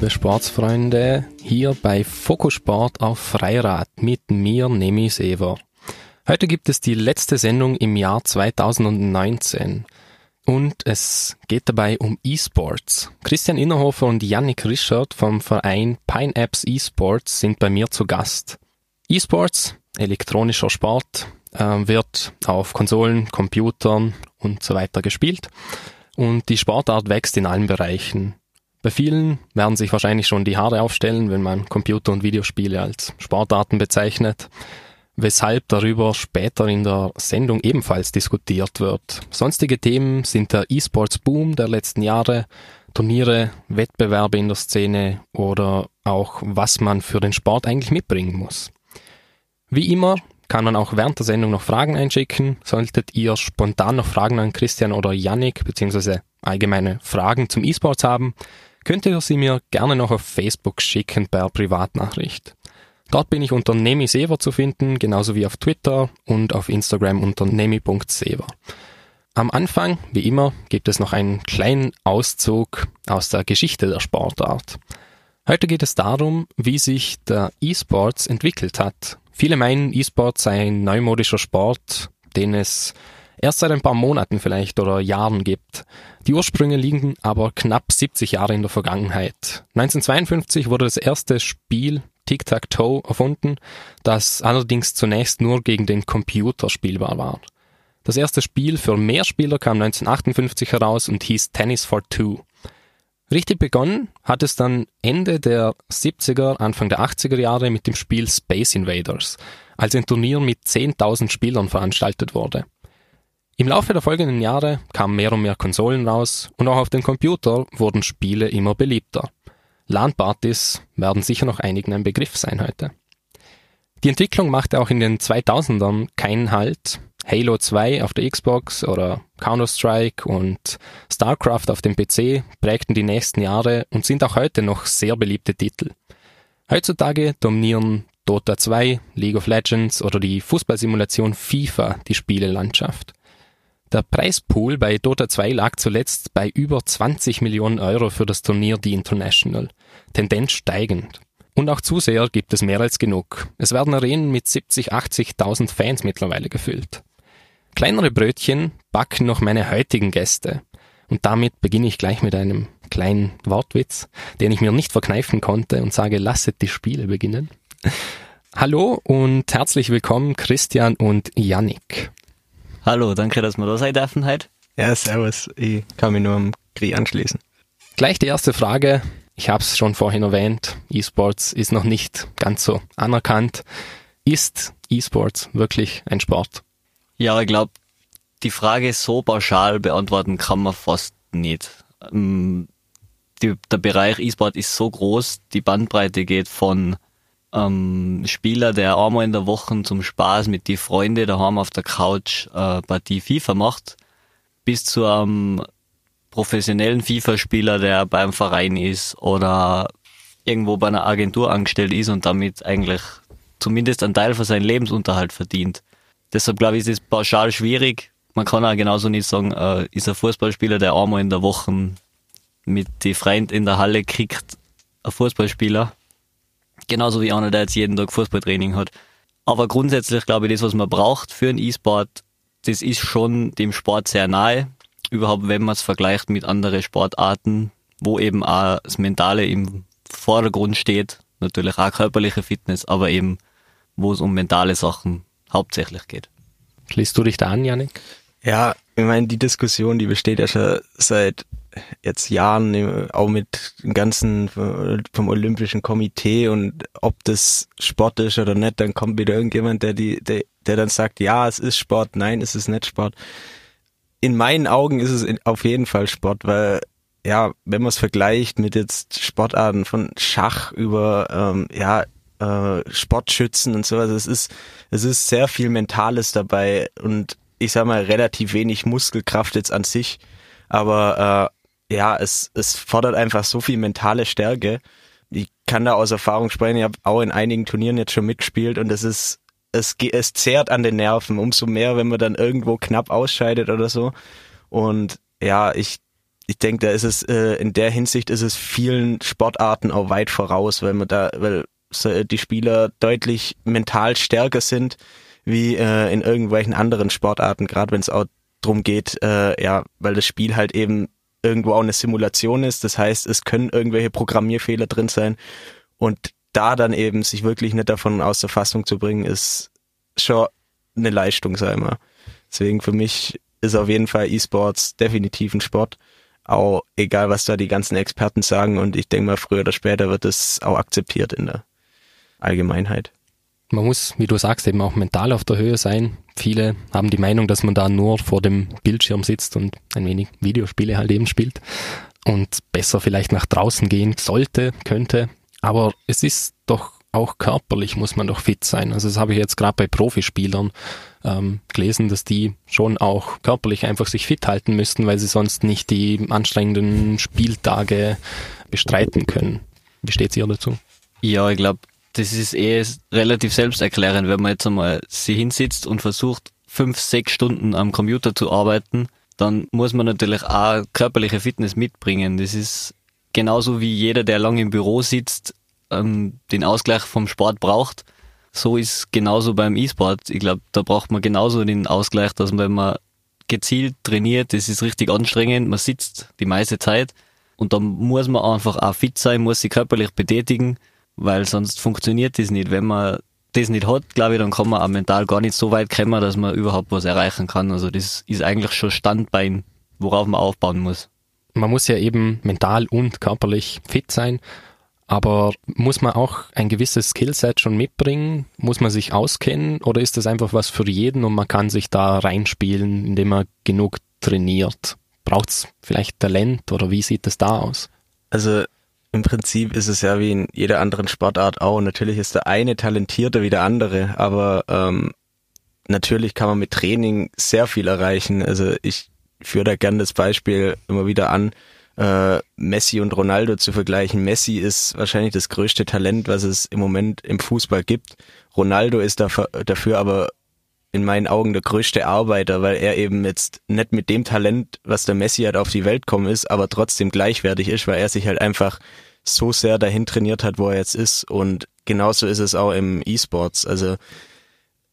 Liebe Sportsfreunde, hier bei Fokusport auf Freirad mit mir Nemi Sever. Heute gibt es die letzte Sendung im Jahr 2019 und es geht dabei um E-Sports. Christian Innerhofer und Yannick Rischert vom Verein Pine Apps E-Sports sind bei mir zu Gast. E-Sports, elektronischer Sport, äh, wird auf Konsolen, Computern und so weiter gespielt und die Sportart wächst in allen Bereichen. Bei vielen werden sich wahrscheinlich schon die Haare aufstellen, wenn man Computer- und Videospiele als Sportarten bezeichnet, weshalb darüber später in der Sendung ebenfalls diskutiert wird. Sonstige Themen sind der E-Sports-Boom der letzten Jahre, Turniere, Wettbewerbe in der Szene oder auch was man für den Sport eigentlich mitbringen muss. Wie immer kann man auch während der Sendung noch Fragen einschicken. Solltet ihr spontan noch Fragen an Christian oder Yannick beziehungsweise allgemeine Fragen zum E-Sports haben, könnt ihr sie mir gerne noch auf Facebook schicken per Privatnachricht. Dort bin ich unter Nemi Sever zu finden, genauso wie auf Twitter und auf Instagram unter nemi.sever. Am Anfang, wie immer, gibt es noch einen kleinen Auszug aus der Geschichte der Sportart. Heute geht es darum, wie sich der E-Sports entwickelt hat. Viele meinen, E-Sports sei ein neumodischer Sport, den es erst seit ein paar Monaten vielleicht oder Jahren gibt. Die Ursprünge liegen aber knapp 70 Jahre in der Vergangenheit. 1952 wurde das erste Spiel Tic-Tac-Toe erfunden, das allerdings zunächst nur gegen den Computer spielbar war. Das erste Spiel für Mehrspieler kam 1958 heraus und hieß Tennis for Two. Richtig begonnen hat es dann Ende der 70er, Anfang der 80er Jahre mit dem Spiel Space Invaders, als ein Turnier mit 10.000 Spielern veranstaltet wurde. Im Laufe der folgenden Jahre kamen mehr und mehr Konsolen raus und auch auf dem Computer wurden Spiele immer beliebter. LAN-Partys werden sicher noch einigen ein Begriff sein heute. Die Entwicklung machte auch in den 2000ern keinen Halt. Halo 2 auf der Xbox oder Counter-Strike und StarCraft auf dem PC prägten die nächsten Jahre und sind auch heute noch sehr beliebte Titel. Heutzutage dominieren Dota 2, League of Legends oder die Fußballsimulation FIFA die Spielelandschaft. Der Preispool bei Dota 2 lag zuletzt bei über 20 Millionen Euro für das Turnier The International. Tendenz steigend. Und auch Zuseher gibt es mehr als genug. Es werden Arenen mit 70, 80.000 Fans mittlerweile gefüllt. Kleinere Brötchen backen noch meine heutigen Gäste. Und damit beginne ich gleich mit einem kleinen Wortwitz, den ich mir nicht verkneifen konnte und sage, lasset die Spiele beginnen. Hallo und herzlich willkommen Christian und Yannick. Hallo, danke, dass wir da sein dürfen heute. Ja, servus. Ich kann mich nur am Krieg anschließen. Gleich die erste Frage. Ich habe es schon vorhin erwähnt. E-Sports ist noch nicht ganz so anerkannt. Ist E-Sports wirklich ein Sport? Ja, ich glaube, die Frage so pauschal beantworten kann man fast nicht. Ähm, die, der Bereich E-Sport ist so groß, die Bandbreite geht von ähm, Spieler, der einmal in der Woche zum Spaß mit die Freunde daheim auf der Couch äh, Partie FIFA macht, bis zu einem professionellen FIFA-Spieler, der beim Verein ist oder irgendwo bei einer Agentur angestellt ist und damit eigentlich zumindest einen Teil von seinem Lebensunterhalt verdient. Deshalb glaube ich, ist es pauschal schwierig. Man kann auch genauso nicht sagen, äh, ist ein Fußballspieler, der einmal in der Woche mit die Freund in der Halle kriegt, ein Fußballspieler. Genauso wie einer, der jetzt jeden Tag Fußballtraining hat. Aber grundsätzlich glaube ich, das, was man braucht für einen E-Sport, das ist schon dem Sport sehr nahe. Überhaupt, wenn man es vergleicht mit anderen Sportarten, wo eben auch das Mentale im Vordergrund steht. Natürlich auch körperliche Fitness, aber eben, wo es um mentale Sachen hauptsächlich geht. Schließt du dich da an, Janik? Ja, ich meine, die Diskussion, die besteht ja schon seit jetzt Jahren, auch mit dem ganzen vom Olympischen Komitee und ob das Sport ist oder nicht, dann kommt wieder irgendjemand, der die, der, der dann sagt, ja, es ist Sport, nein, es ist nicht Sport. In meinen Augen ist es auf jeden Fall Sport, weil ja, wenn man es vergleicht mit jetzt Sportarten von Schach über ähm, ja äh, Sportschützen und so, also es ist es ist sehr viel Mentales dabei und ich sag mal relativ wenig Muskelkraft jetzt an sich, aber äh, ja, es es fordert einfach so viel mentale Stärke. Ich kann da aus Erfahrung sprechen. Ich habe auch in einigen Turnieren jetzt schon mitgespielt und es ist es, es zehrt an den Nerven, umso mehr, wenn man dann irgendwo knapp ausscheidet oder so. Und ja, ich ich denke, da ist es äh, in der Hinsicht ist es vielen Sportarten auch weit voraus, weil man da, weil die Spieler deutlich mental stärker sind wie äh, in irgendwelchen anderen Sportarten, gerade wenn es auch drum geht, äh, ja, weil das Spiel halt eben irgendwo auch eine Simulation ist. Das heißt, es können irgendwelche Programmierfehler drin sein und da dann eben sich wirklich nicht davon aus der Fassung zu bringen, ist schon eine Leistung, sag ich mal. Deswegen für mich ist auf jeden Fall E-Sports definitiv ein Sport. Auch egal, was da die ganzen Experten sagen und ich denke mal, früher oder später wird es auch akzeptiert in der Allgemeinheit. Man muss, wie du sagst, eben auch mental auf der Höhe sein. Viele haben die Meinung, dass man da nur vor dem Bildschirm sitzt und ein wenig Videospiele halt eben spielt und besser vielleicht nach draußen gehen sollte, könnte. Aber es ist doch auch körperlich muss man doch fit sein. Also das habe ich jetzt gerade bei Profispielern ähm, gelesen, dass die schon auch körperlich einfach sich fit halten müssten, weil sie sonst nicht die anstrengenden Spieltage bestreiten können. Wie steht's ihr dazu? Ja, ich glaube, das ist eh relativ selbsterklärend, wenn man jetzt einmal sie hinsitzt und versucht, fünf, sechs Stunden am Computer zu arbeiten, dann muss man natürlich auch körperliche Fitness mitbringen. Das ist genauso wie jeder, der lange im Büro sitzt, ähm, den Ausgleich vom Sport braucht. So ist genauso beim E-Sport. Ich glaube, da braucht man genauso den Ausgleich, dass man, wenn man gezielt trainiert, das ist richtig anstrengend, man sitzt die meiste Zeit und dann muss man einfach auch fit sein, muss sich körperlich betätigen weil sonst funktioniert das nicht. Wenn man das nicht hat, glaube ich, dann kann man auch mental gar nicht so weit kommen, dass man überhaupt was erreichen kann. Also das ist eigentlich schon Standbein, worauf man aufbauen muss. Man muss ja eben mental und körperlich fit sein, aber muss man auch ein gewisses Skillset schon mitbringen? Muss man sich auskennen oder ist das einfach was für jeden und man kann sich da reinspielen, indem man genug trainiert? Braucht es vielleicht Talent oder wie sieht es da aus? Also im Prinzip ist es ja wie in jeder anderen Sportart auch. Natürlich ist der eine talentierter wie der andere, aber ähm, natürlich kann man mit Training sehr viel erreichen. Also ich führe da gern das Beispiel immer wieder an, äh, Messi und Ronaldo zu vergleichen. Messi ist wahrscheinlich das größte Talent, was es im Moment im Fußball gibt. Ronaldo ist dafür, dafür aber in meinen Augen der größte Arbeiter, weil er eben jetzt nicht mit dem Talent, was der Messi hat, auf die Welt kommen ist, aber trotzdem gleichwertig ist, weil er sich halt einfach so sehr dahin trainiert hat, wo er jetzt ist. Und genauso ist es auch im E-Sports. Also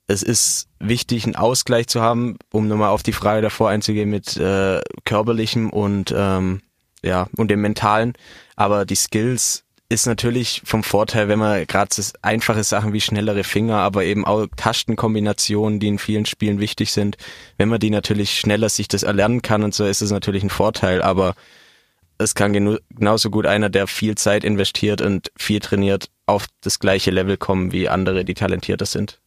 es ist wichtig, einen Ausgleich zu haben, um nochmal auf die Frage davor einzugehen mit äh, körperlichem und ähm, ja und dem mentalen. Aber die Skills ist natürlich vom Vorteil, wenn man gerade einfache Sachen wie schnellere Finger, aber eben auch Tastenkombinationen, die in vielen Spielen wichtig sind, wenn man die natürlich schneller sich das erlernen kann und so, ist es natürlich ein Vorteil, aber es kann genauso gut einer, der viel Zeit investiert und viel trainiert, auf das gleiche Level kommen wie andere, die talentierter sind.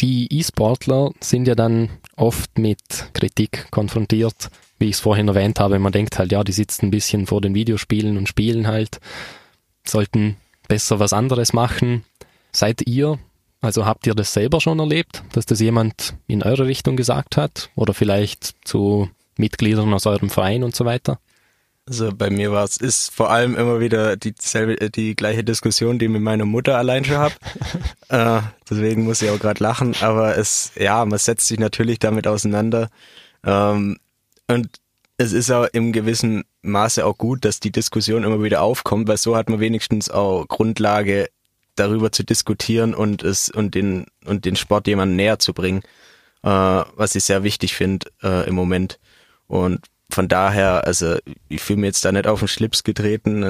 Die E-Sportler sind ja dann oft mit Kritik konfrontiert, wie ich es vorhin erwähnt habe. Man denkt halt, ja, die sitzen ein bisschen vor den Videospielen und spielen halt sollten besser was anderes machen. Seid ihr, also habt ihr das selber schon erlebt, dass das jemand in eure Richtung gesagt hat oder vielleicht zu Mitgliedern aus eurem Verein und so weiter? Also bei mir war es, ist vor allem immer wieder dieselbe, äh, die gleiche Diskussion, die ich mit meiner Mutter allein schon habe. äh, deswegen muss ich auch gerade lachen. Aber es, ja, man setzt sich natürlich damit auseinander. Ähm, und es ist auch im gewissen Maße auch gut, dass die Diskussion immer wieder aufkommt, weil so hat man wenigstens auch Grundlage, darüber zu diskutieren und es und den und den Sport jemand näher zu bringen, äh, was ich sehr wichtig finde äh, im Moment. Und von daher, also ich fühle mir jetzt da nicht auf den Schlips getreten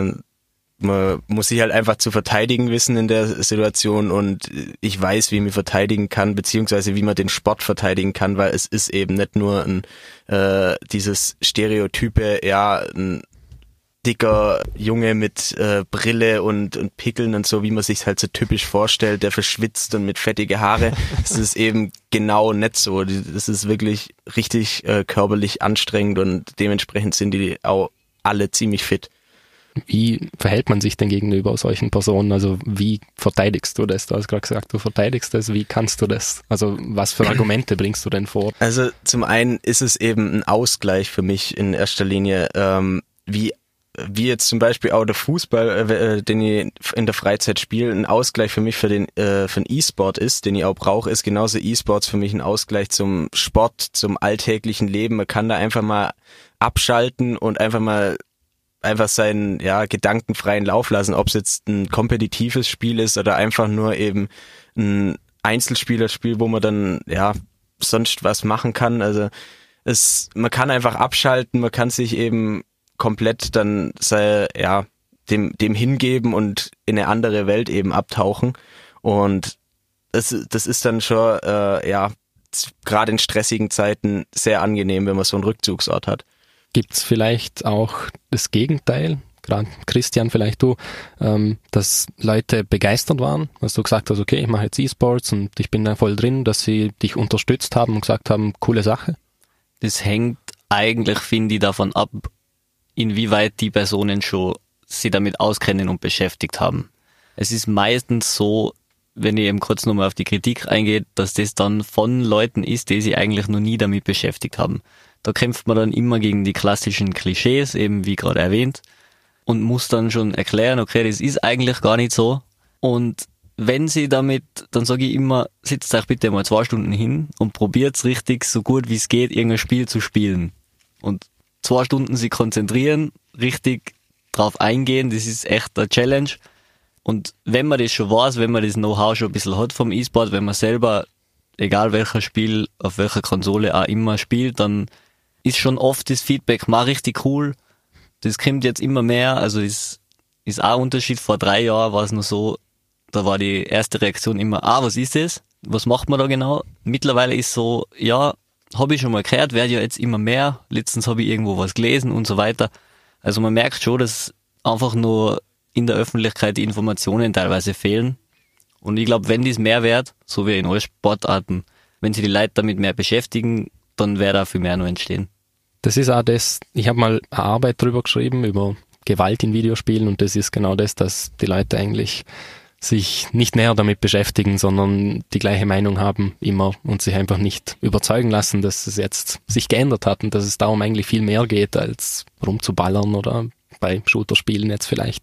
man muss sich halt einfach zu verteidigen wissen in der Situation und ich weiß, wie man verteidigen kann, beziehungsweise wie man den Sport verteidigen kann, weil es ist eben nicht nur ein äh, dieses Stereotype, ja, ein dicker Junge mit äh, Brille und, und Pickeln und so, wie man sich halt so typisch vorstellt, der verschwitzt und mit fettige Haare. Es ist eben genau nicht so. Das ist wirklich richtig äh, körperlich anstrengend und dementsprechend sind die auch alle ziemlich fit. Wie verhält man sich denn gegenüber solchen Personen? Also wie verteidigst du das? Du hast gerade gesagt, du verteidigst das. Wie kannst du das? Also was für Argumente bringst du denn vor? Also zum einen ist es eben ein Ausgleich für mich in erster Linie, ähm, wie wie jetzt zum Beispiel auch der Fußball, äh, äh den ich in der Freizeit spiele, ein Ausgleich für mich für den äh, für den E-Sport ist, den ich auch brauche, ist genauso E-Sports für mich ein Ausgleich zum Sport, zum alltäglichen Leben. Man kann da einfach mal abschalten und einfach mal einfach seinen ja, gedankenfreien Lauf lassen, ob es jetzt ein kompetitives Spiel ist oder einfach nur eben ein Einzelspielerspiel, wo man dann ja sonst was machen kann. Also es, man kann einfach abschalten, man kann sich eben komplett dann sei, ja dem dem hingeben und in eine andere Welt eben abtauchen und das, das ist dann schon äh, ja gerade in stressigen Zeiten sehr angenehm, wenn man so einen Rückzugsort hat. Gibt es vielleicht auch das Gegenteil? Gerade Christian, vielleicht du, ähm, dass Leute begeistert waren, dass du gesagt hast, okay, ich mache jetzt E-Sports und ich bin da voll drin, dass sie dich unterstützt haben und gesagt haben, coole Sache? Das hängt eigentlich, finde ich, davon ab, inwieweit die Personen schon sie damit auskennen und beschäftigt haben. Es ist meistens so, wenn ich eben kurz nochmal auf die Kritik eingehe, dass das dann von Leuten ist, die sich eigentlich noch nie damit beschäftigt haben. Da kämpft man dann immer gegen die klassischen Klischees, eben wie gerade erwähnt, und muss dann schon erklären, okay, das ist eigentlich gar nicht so. Und wenn sie damit, dann sage ich immer, sitzt euch bitte mal zwei Stunden hin und probiert's richtig, so gut wie es geht, irgendein Spiel zu spielen. Und zwei Stunden sich konzentrieren, richtig drauf eingehen, das ist echt eine Challenge. Und wenn man das schon weiß, wenn man das Know-how schon ein bisschen hat vom E-Sport, wenn man selber, egal welcher Spiel, auf welcher Konsole auch immer spielt, dann ist schon oft das Feedback mal richtig cool. Das kommt jetzt immer mehr, also ist, ist auch ein Unterschied. Vor drei Jahren war es nur so, da war die erste Reaktion immer, ah, was ist das? Was macht man da genau? Mittlerweile ist so, ja, habe ich schon mal gehört, werde ja jetzt immer mehr. Letztens habe ich irgendwo was gelesen und so weiter. Also man merkt schon, dass einfach nur in der Öffentlichkeit die Informationen teilweise fehlen. Und ich glaube, wenn dies mehr wird, so wie in allen Sportarten, wenn sich die Leute damit mehr beschäftigen, dann wird da viel mehr noch entstehen. Das ist auch das, ich habe mal eine Arbeit drüber geschrieben, über Gewalt in Videospielen und das ist genau das, dass die Leute eigentlich sich nicht näher damit beschäftigen, sondern die gleiche Meinung haben immer und sich einfach nicht überzeugen lassen, dass es jetzt sich geändert hat und dass es darum eigentlich viel mehr geht, als rumzuballern oder bei Shooter-Spielen jetzt vielleicht.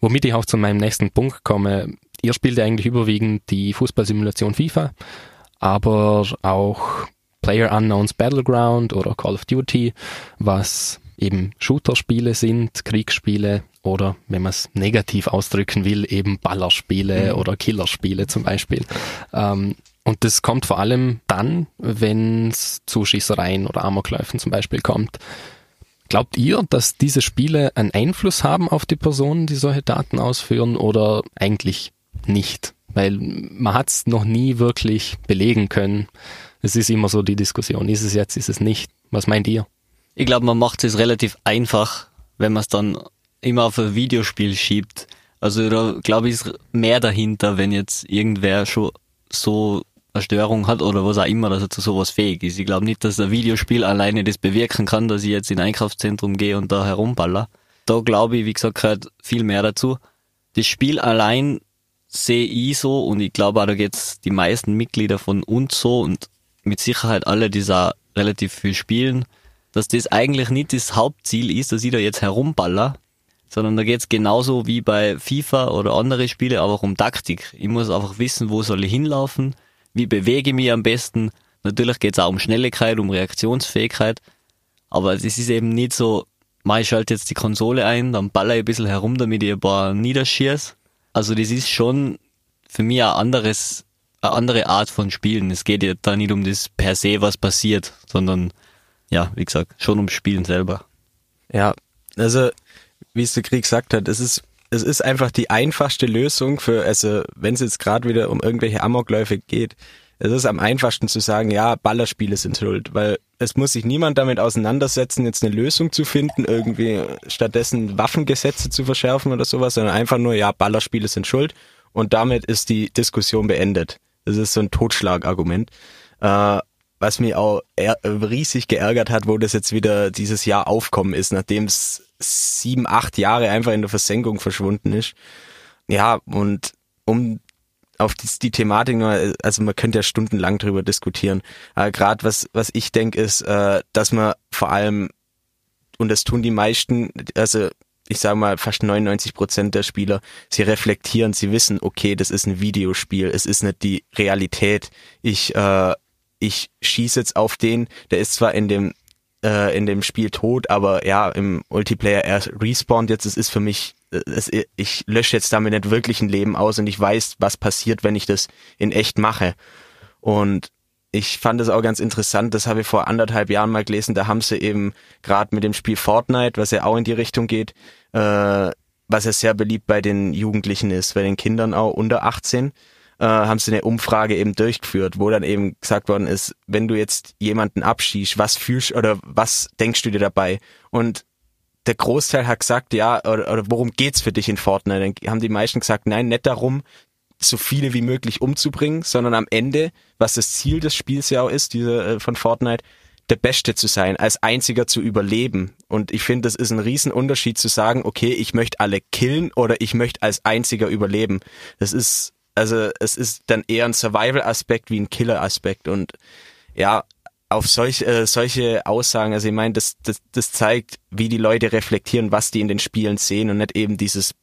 Womit ich auch zu meinem nächsten Punkt komme. Ihr spielt ja eigentlich überwiegend die Fußballsimulation FIFA, aber auch Player Unknowns Battleground oder Call of Duty, was eben Shooter-Spiele sind, Kriegsspiele oder, wenn man es negativ ausdrücken will, eben Ballerspiele mhm. oder Killerspiele zum Beispiel. Ähm, und das kommt vor allem dann, wenn es zu Schießereien oder Amokläufen zum Beispiel kommt. Glaubt ihr, dass diese Spiele einen Einfluss haben auf die Personen, die solche Daten ausführen oder eigentlich nicht? Weil man hat es noch nie wirklich belegen können. Es ist immer so die Diskussion, ist es jetzt, ist es nicht? Was meint ihr? Ich glaube, man macht es relativ einfach, wenn man es dann immer auf ein Videospiel schiebt. Also da glaube ich ist mehr dahinter, wenn jetzt irgendwer schon so eine Störung hat oder was auch immer, dass er zu sowas fähig ist. Ich glaube nicht, dass ein Videospiel alleine das bewirken kann, dass ich jetzt in ein Einkaufszentrum gehe und da herumballer. Da glaube ich, wie gesagt, gehört viel mehr dazu. Das Spiel allein sehe ich so und ich glaube auch, da geht's die meisten Mitglieder von uns so und mit Sicherheit alle, die da relativ viel spielen, dass das eigentlich nicht das Hauptziel ist, dass ich da jetzt herumballer, sondern da geht's genauso wie bei FIFA oder andere Spiele, auch um Taktik. Ich muss einfach wissen, wo soll ich hinlaufen, wie bewege ich mich am besten. Natürlich geht es auch um Schnelligkeit, um Reaktionsfähigkeit, aber es ist eben nicht so, ich schalte jetzt die Konsole ein, dann baller ich ein bisschen herum, damit ich ein paar niederschieß. Also das ist schon für mich ein anderes, eine andere Art von Spielen. Es geht ja da nicht um das per se, was passiert, sondern ja, wie gesagt, schon ums Spielen selber. Ja, also wie es der Krieg gesagt hat, es ist es ist einfach die einfachste Lösung für, also wenn es jetzt gerade wieder um irgendwelche Amokläufe geht, es ist am einfachsten zu sagen, ja, Ballerspiele sind schuld, weil es muss sich niemand damit auseinandersetzen, jetzt eine Lösung zu finden, irgendwie stattdessen Waffengesetze zu verschärfen oder sowas, sondern einfach nur, ja, Ballerspiele sind schuld und damit ist die Diskussion beendet. Das ist so ein Totschlagargument. Äh, was mich auch riesig geärgert hat, wo das jetzt wieder dieses Jahr aufkommen ist, nachdem es sieben, acht Jahre einfach in der Versenkung verschwunden ist. Ja, und um auf die, die Thematik, also man könnte ja stundenlang drüber diskutieren. Äh, Gerade was, was ich denke, ist, äh, dass man vor allem, und das tun die meisten, also ich sage mal fast 99 Prozent der Spieler, sie reflektieren, sie wissen, okay, das ist ein Videospiel, es ist nicht die Realität. Ich, äh, ich schieße jetzt auf den, der ist zwar in dem äh, in dem Spiel tot, aber ja, im Multiplayer er respawnt jetzt, es ist für mich, es, ich lösche jetzt damit nicht wirklich ein Leben aus und ich weiß, was passiert, wenn ich das in echt mache. Und ich fand es auch ganz interessant, das habe ich vor anderthalb Jahren mal gelesen, da haben sie eben gerade mit dem Spiel Fortnite, was ja auch in die Richtung geht, äh, was ja sehr beliebt bei den Jugendlichen ist, bei den Kindern auch unter 18, äh, haben sie eine Umfrage eben durchgeführt, wo dann eben gesagt worden ist, wenn du jetzt jemanden abschießt, was fühlst oder was denkst du dir dabei? Und der Großteil hat gesagt, ja, oder, oder worum geht's für dich in Fortnite? Dann haben die meisten gesagt, nein, nicht darum, so viele wie möglich umzubringen, sondern am Ende, was das Ziel des Spiels ja auch ist, diese äh, von Fortnite, der Beste zu sein, als einziger zu überleben. Und ich finde, das ist ein Riesenunterschied zu sagen, okay, ich möchte alle killen oder ich möchte als einziger überleben. Das ist, also es ist dann eher ein Survival-Aspekt wie ein Killer-Aspekt. Und ja, auf solch, äh, solche Aussagen, also ich meine, das, das, das zeigt, wie die Leute reflektieren, was die in den Spielen sehen und nicht eben dieses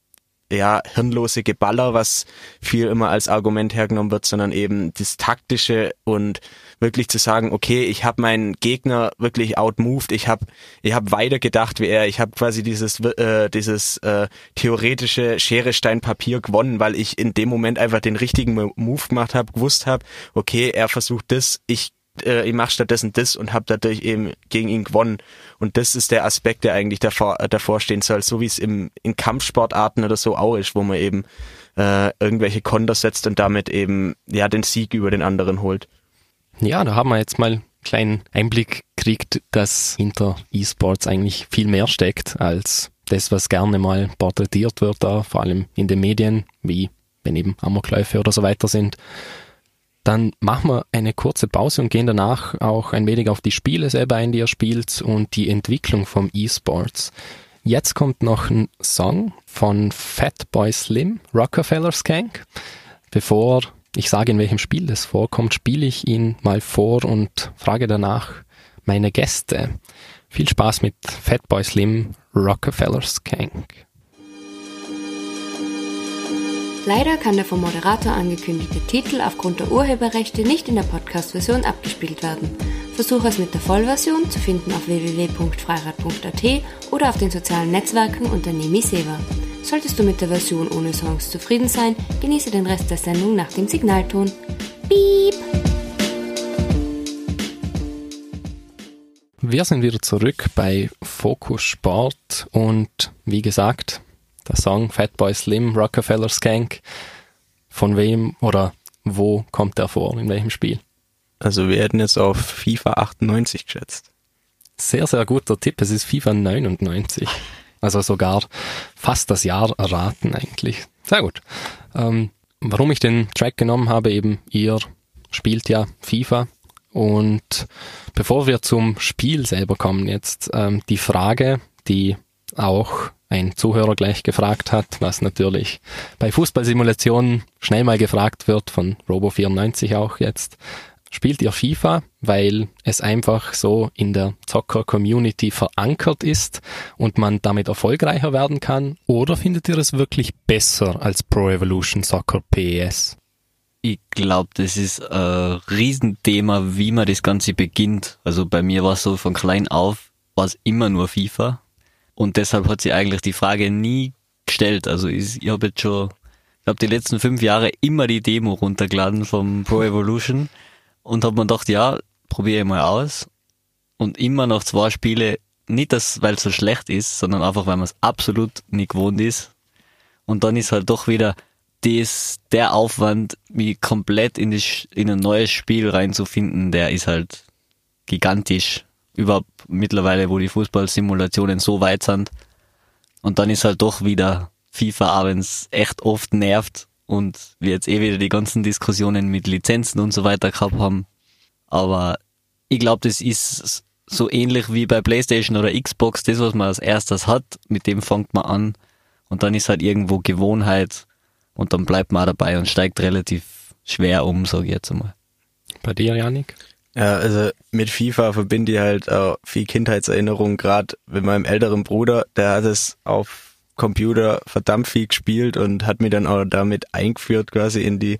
ja, hirnlose Geballer, was viel immer als Argument hergenommen wird, sondern eben das taktische und wirklich zu sagen, okay, ich habe meinen Gegner wirklich outmoved, ich habe ich hab weiter gedacht wie er, ich habe quasi dieses äh, dieses äh, theoretische Schere Stein Papier gewonnen, weil ich in dem Moment einfach den richtigen Move gemacht habe, gewusst habe, okay, er versucht das, ich äh, ich mache stattdessen das und habe dadurch eben gegen ihn gewonnen. Und das ist der Aspekt, der eigentlich davor, äh, davor stehen soll, so wie es im, in Kampfsportarten oder so auch ist, wo man eben äh, irgendwelche Konter setzt und damit eben ja den Sieg über den anderen holt. Ja, da haben wir jetzt mal einen kleinen Einblick gekriegt, dass hinter E-Sports eigentlich viel mehr steckt als das, was gerne mal porträtiert wird, da, vor allem in den Medien, wie wenn eben Amokläufe oder so weiter sind. Dann machen wir eine kurze Pause und gehen danach auch ein wenig auf die Spiele selber ein, die er spielt und die Entwicklung vom E-Sports. Jetzt kommt noch ein Song von Fatboy Slim, Rockefeller Skank. Bevor ich sage, in welchem Spiel das vorkommt, spiele ich ihn mal vor und frage danach meine Gäste. Viel Spaß mit Fatboy Slim, Rockefeller Skank. Leider kann der vom Moderator angekündigte Titel aufgrund der Urheberrechte nicht in der Podcast-Version abgespielt werden. Versuche es mit der Vollversion zu finden auf www.freirad.at oder auf den sozialen Netzwerken unter Nemi Seva. Solltest du mit der Version ohne Songs zufrieden sein, genieße den Rest der Sendung nach dem Signalton. Piep! Wir sind wieder zurück bei Fokus Sport und wie gesagt, der Song Fatboy Slim, Rockefeller Skank. Von wem oder wo kommt der vor? In welchem Spiel? Also wir hätten jetzt auf FIFA 98 geschätzt. Sehr, sehr guter Tipp. Es ist FIFA 99. Also sogar fast das Jahr erraten eigentlich. Sehr gut. Ähm, warum ich den Track genommen habe, eben ihr spielt ja FIFA. Und bevor wir zum Spiel selber kommen, jetzt ähm, die Frage, die auch ein Zuhörer gleich gefragt hat, was natürlich bei Fußballsimulationen schnell mal gefragt wird, von Robo94 auch jetzt. Spielt ihr FIFA, weil es einfach so in der Zocker-Community verankert ist und man damit erfolgreicher werden kann? Oder findet ihr es wirklich besser als Pro Evolution Soccer PES? Ich glaube, das ist ein Riesenthema, wie man das Ganze beginnt. Also bei mir war es so von klein auf, war es immer nur FIFA und deshalb hat sie eigentlich die Frage nie gestellt. Also ich, ich habe jetzt schon, ich glaube, die letzten fünf Jahre immer die Demo runtergeladen vom Pro Evolution und habe mir gedacht, ja, probiere ich mal aus. Und immer noch zwei Spiele, nicht das, weil es so schlecht ist, sondern einfach, weil man es absolut nicht gewohnt ist. Und dann ist halt doch wieder das, der Aufwand, mich komplett in, das, in ein neues Spiel reinzufinden, der ist halt gigantisch überhaupt mittlerweile, wo die Fußballsimulationen so weit sind. Und dann ist halt doch wieder FIFA, es echt oft nervt und wir jetzt eh wieder die ganzen Diskussionen mit Lizenzen und so weiter gehabt haben. Aber ich glaube, das ist so ähnlich wie bei PlayStation oder Xbox, das, was man als erstes hat, mit dem fängt man an. Und dann ist halt irgendwo Gewohnheit und dann bleibt man auch dabei und steigt relativ schwer um, sage ich jetzt einmal. Bei dir, Janik? Ja, also mit FIFA verbinde ich halt auch viel Kindheitserinnerungen, gerade mit meinem älteren Bruder, der hat es auf Computer verdammt viel gespielt und hat mich dann auch damit eingeführt quasi in die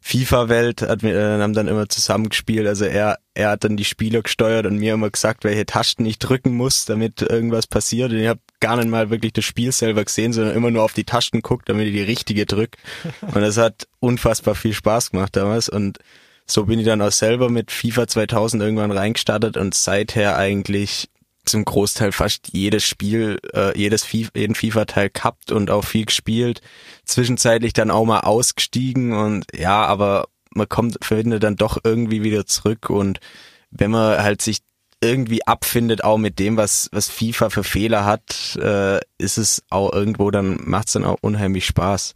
FIFA-Welt, hat, äh, haben dann immer zusammengespielt. Also er, er hat dann die Spieler gesteuert und mir immer gesagt, welche Tasten ich drücken muss, damit irgendwas passiert. Und ich habe gar nicht mal wirklich das Spiel selber gesehen, sondern immer nur auf die Tasten guckt, damit ich die richtige drück. Und das hat unfassbar viel Spaß gemacht damals. Und so bin ich dann auch selber mit FIFA 2000 irgendwann reingestartet und seither eigentlich zum Großteil fast jedes Spiel, äh, jedes FIFA, jeden FIFA-Teil gehabt und auch viel gespielt. Zwischenzeitlich dann auch mal ausgestiegen und ja, aber man kommt, findet dann doch irgendwie wieder zurück und wenn man halt sich irgendwie abfindet, auch mit dem, was, was FIFA für Fehler hat, äh, ist es auch irgendwo, dann macht es dann auch unheimlich Spaß.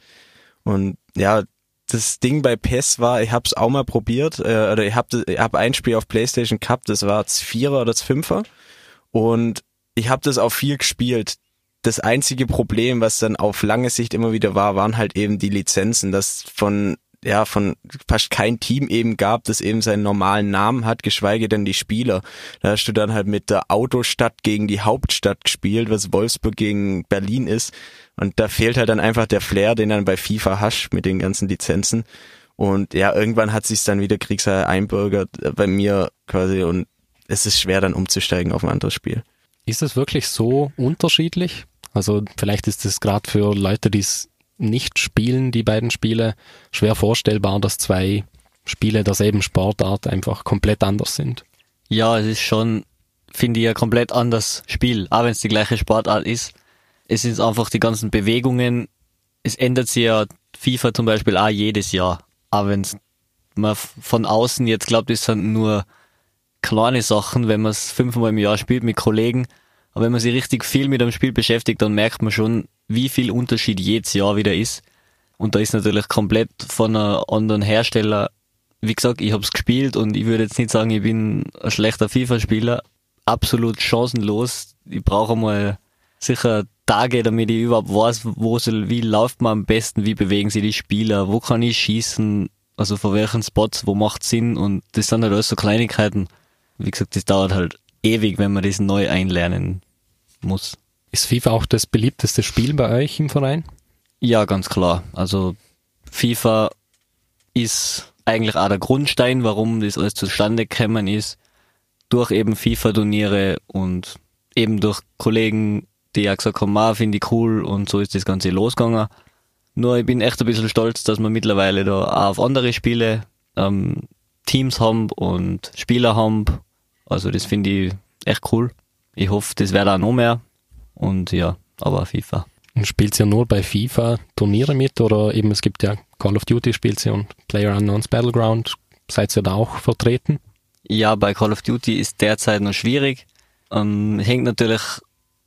Und ja, das Ding bei PES war, ich hab's auch mal probiert, äh, oder ich habe ich hab ein Spiel auf Playstation gehabt, das war das Vierer oder das Fünfer und ich habe das auch viel gespielt. Das einzige Problem, was dann auf lange Sicht immer wieder war, waren halt eben die Lizenzen, dass von ja von fast kein Team eben gab, das eben seinen normalen Namen hat, geschweige denn die Spieler. Da hast du dann halt mit der Autostadt gegen die Hauptstadt gespielt, was Wolfsburg gegen Berlin ist. Und da fehlt halt dann einfach der Flair, den dann bei FIFA hast mit den ganzen Lizenzen. Und ja, irgendwann hat sich's dann wieder Kriegsherr einbürgert bei mir quasi und es ist schwer dann umzusteigen auf ein anderes Spiel. Ist es wirklich so unterschiedlich? Also vielleicht ist es gerade für Leute, die es nicht spielen, die beiden Spiele, schwer vorstellbar, dass zwei Spiele derselben Sportart einfach komplett anders sind. Ja, es ist schon, finde ich, ein komplett anderes Spiel, auch wenn es die gleiche Sportart ist. Es sind einfach die ganzen Bewegungen, es ändert sich ja FIFA zum Beispiel auch jedes Jahr. Aber wenn man von außen jetzt glaubt, es sind nur kleine Sachen, wenn man es fünfmal im Jahr spielt mit Kollegen. Aber wenn man sich richtig viel mit dem Spiel beschäftigt, dann merkt man schon, wie viel Unterschied jedes Jahr wieder ist. Und da ist natürlich komplett von einem anderen Hersteller. Wie gesagt, ich habe es gespielt und ich würde jetzt nicht sagen, ich bin ein schlechter FIFA-Spieler. Absolut chancenlos. Ich brauche mal sicher Tage, damit ich überhaupt weiß, wo soll, wie läuft man am besten, wie bewegen sich die Spieler, wo kann ich schießen, also von welchen Spots, wo macht Sinn und das sind halt alles so Kleinigkeiten wie gesagt, das dauert halt ewig, wenn man das neu einlernen muss. Ist FIFA auch das beliebteste Spiel bei euch im Verein? Ja, ganz klar. Also FIFA ist eigentlich auch der Grundstein, warum das alles zustande gekommen ist. Durch eben FIFA-Turniere und eben durch Kollegen, die ja gesagt haben, ah, finde ich cool und so ist das Ganze losgegangen. Nur ich bin echt ein bisschen stolz, dass wir mittlerweile da auch auf andere Spiele ähm, Teams haben und Spieler haben also das finde ich echt cool. Ich hoffe, das wird auch noch mehr. Und ja, aber FIFA. Und spielt ihr nur bei FIFA Turniere mit oder eben es gibt ja Call of Duty spielt ihr und Player Unknowns Battleground. Seid ihr da auch vertreten? Ja, bei Call of Duty ist derzeit noch schwierig. Ähm, hängt natürlich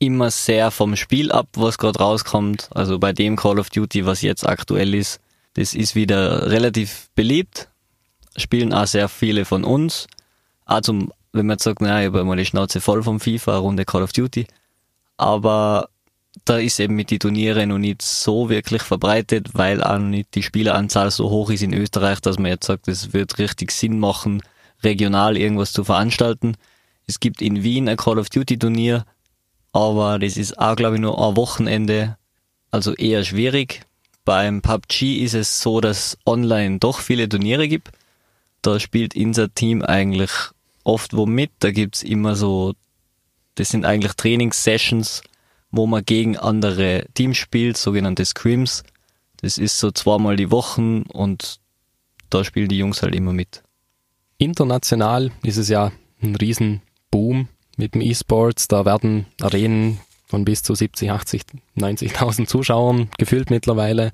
immer sehr vom Spiel ab, was gerade rauskommt. Also bei dem Call of Duty, was jetzt aktuell ist, das ist wieder relativ beliebt. Spielen auch sehr viele von uns. Auch zum wenn man jetzt sagt, naja, ich habe mal die Schnauze voll vom FIFA, Runde Call of Duty. Aber da ist eben mit die Turniere noch nicht so wirklich verbreitet, weil auch nicht die Spieleranzahl so hoch ist in Österreich, dass man jetzt sagt, es wird richtig Sinn machen, regional irgendwas zu veranstalten. Es gibt in Wien ein Call of Duty Turnier, aber das ist auch, glaube ich, nur ein Wochenende, also eher schwierig. Beim PUBG ist es so, dass online doch viele Turniere gibt. Da spielt unser Team eigentlich oft wo mit. Da gibt's immer so, das sind eigentlich Trainingssessions, wo man gegen andere Teams spielt, sogenannte Scrims. Das ist so zweimal die Woche und da spielen die Jungs halt immer mit. International ist es ja ein Riesenboom mit dem E-Sports. Da werden Arenen von bis zu 70, 80, 90.000 Zuschauern gefüllt mittlerweile.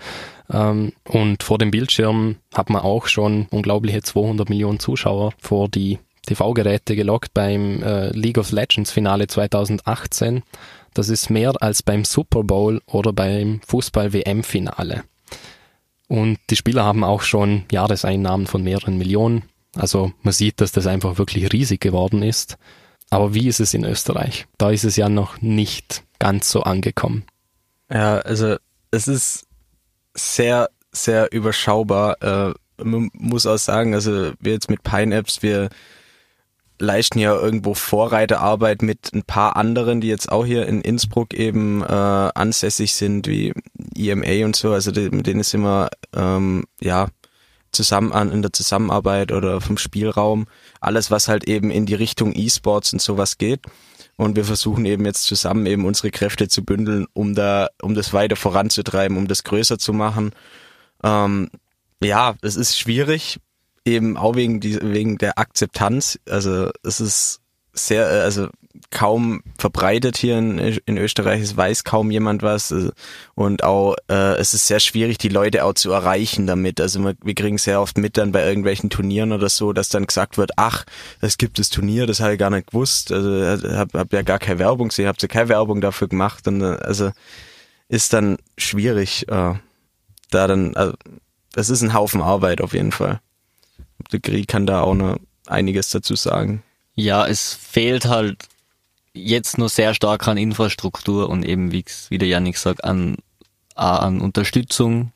Ähm, und vor dem Bildschirm hat man auch schon unglaubliche 200 Millionen Zuschauer vor die TV-Geräte gelockt beim äh, League of Legends Finale 2018. Das ist mehr als beim Super Bowl oder beim Fußball-WM-Finale. Und die Spieler haben auch schon Jahreseinnahmen von mehreren Millionen. Also man sieht, dass das einfach wirklich riesig geworden ist. Aber wie ist es in Österreich? Da ist es ja noch nicht ganz so angekommen. Ja, also es ist sehr, sehr überschaubar. Äh, man muss auch sagen, also wir jetzt mit Pine Apps, wir leisten ja irgendwo Vorreiterarbeit mit ein paar anderen, die jetzt auch hier in Innsbruck eben äh, ansässig sind, wie EMA und so. Also die, mit denen sind wir ähm, ja zusammen an in der Zusammenarbeit oder vom Spielraum, alles was halt eben in die Richtung E-Sports und sowas geht. Und wir versuchen eben jetzt zusammen eben unsere Kräfte zu bündeln, um da, um das weiter voranzutreiben, um das größer zu machen. Ähm, ja, es ist schwierig, eben auch wegen, die, wegen der Akzeptanz. Also es ist sehr, äh, also kaum verbreitet hier in, in Österreich. Es weiß kaum jemand was und auch äh, es ist sehr schwierig, die Leute auch zu erreichen damit. Also wir, wir kriegen sehr oft mit dann bei irgendwelchen Turnieren oder so, dass dann gesagt wird, ach, es gibt das Turnier, das habe ich gar nicht gewusst. Also äh, hab, hab ja gar keine Werbung gesehen, habt ja keine Werbung dafür gemacht und äh, also ist dann schwierig, äh, da dann, also, das ist ein Haufen Arbeit auf jeden Fall. Der Krieg kann da auch noch einiges dazu sagen. Ja, es fehlt halt jetzt nur sehr stark an Infrastruktur und eben, wie, wie der Janik sagt, an, an Unterstützung.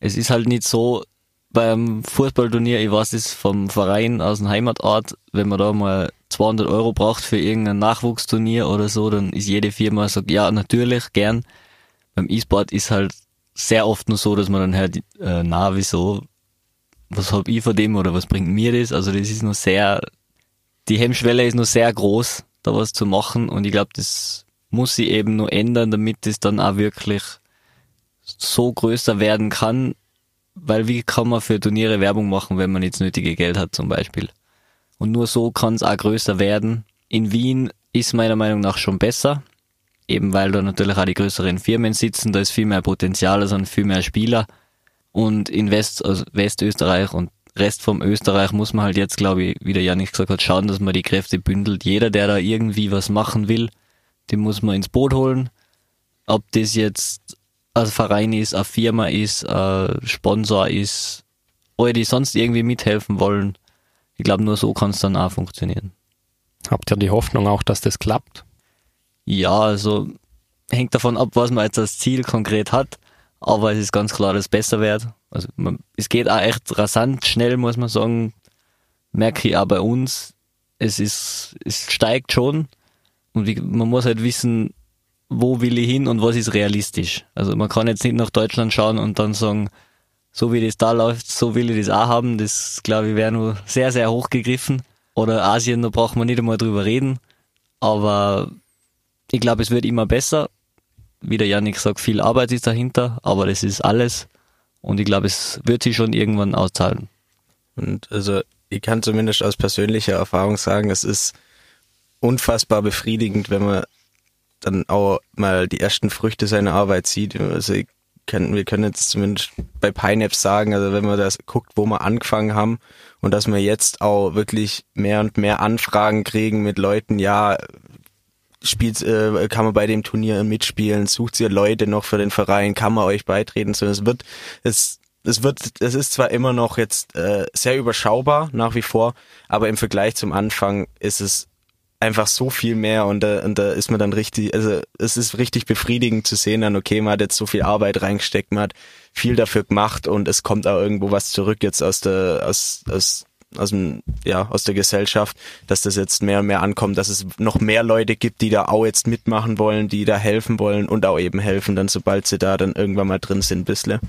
Es ist halt nicht so, beim Fußballturnier, ich weiß es vom Verein aus dem Heimatort, wenn man da mal 200 Euro braucht für irgendein Nachwuchsturnier oder so, dann ist jede Firma sagt, ja, natürlich, gern. Beim E-Sport ist halt sehr oft nur so, dass man dann hört, äh, na, wieso, was hab ich von dem oder was bringt mir das? Also das ist nur sehr, die Hemmschwelle ist nur sehr groß da was zu machen. Und ich glaube, das muss sie eben nur ändern, damit es dann auch wirklich so größer werden kann. Weil wie kann man für Turniere Werbung machen, wenn man jetzt nötige Geld hat zum Beispiel? Und nur so kann es auch größer werden. In Wien ist meiner Meinung nach schon besser, eben weil da natürlich auch die größeren Firmen sitzen, da ist viel mehr Potenzial, also viel mehr Spieler. Und in West, also Westösterreich und Rest vom Österreich muss man halt jetzt, glaube ich, wie der Janik gesagt hat, schauen, dass man die Kräfte bündelt. Jeder, der da irgendwie was machen will, den muss man ins Boot holen. Ob das jetzt ein Verein ist, eine Firma ist, ein Sponsor ist, oder die sonst irgendwie mithelfen wollen. Ich glaube, nur so kann es dann auch funktionieren. Habt ihr die Hoffnung auch, dass das klappt? Ja, also hängt davon ab, was man jetzt als Ziel konkret hat. Aber es ist ganz klar, dass es besser wird. Also man, es geht auch echt rasant schnell, muss man sagen. Merke ich auch bei uns. Es ist, es steigt schon. Und wie, man muss halt wissen, wo will ich hin und was ist realistisch. Also man kann jetzt nicht nach Deutschland schauen und dann sagen, so wie das da läuft, so will ich das auch haben. Das, glaube ich, wäre nur sehr, sehr hoch gegriffen. Oder Asien, da braucht man nicht einmal drüber reden. Aber ich glaube, es wird immer besser. Wie der Janik sagt, viel Arbeit ist dahinter, aber das ist alles. Und ich glaube, es wird sich schon irgendwann auszahlen. Und also ich kann zumindest aus persönlicher Erfahrung sagen, es ist unfassbar befriedigend, wenn man dann auch mal die ersten Früchte seiner Arbeit sieht. Also ich kann, wir können jetzt zumindest bei Pineapps sagen, also wenn man das guckt, wo wir angefangen haben und dass wir jetzt auch wirklich mehr und mehr Anfragen kriegen mit Leuten, ja, spielt, äh, kann man bei dem Turnier mitspielen, sucht ihr Leute noch für den Verein, kann man euch beitreten, so es wird, es, es wird, es ist zwar immer noch jetzt äh, sehr überschaubar nach wie vor, aber im Vergleich zum Anfang ist es einfach so viel mehr und da, und da ist man dann richtig, also es ist richtig befriedigend zu sehen dann, okay, man hat jetzt so viel Arbeit reingesteckt, man hat viel dafür gemacht und es kommt auch irgendwo was zurück jetzt aus der, aus, aus aus dem, ja, aus der Gesellschaft, dass das jetzt mehr und mehr ankommt, dass es noch mehr Leute gibt, die da auch jetzt mitmachen wollen, die da helfen wollen und auch eben helfen, dann sobald sie da dann irgendwann mal drin sind, bissle.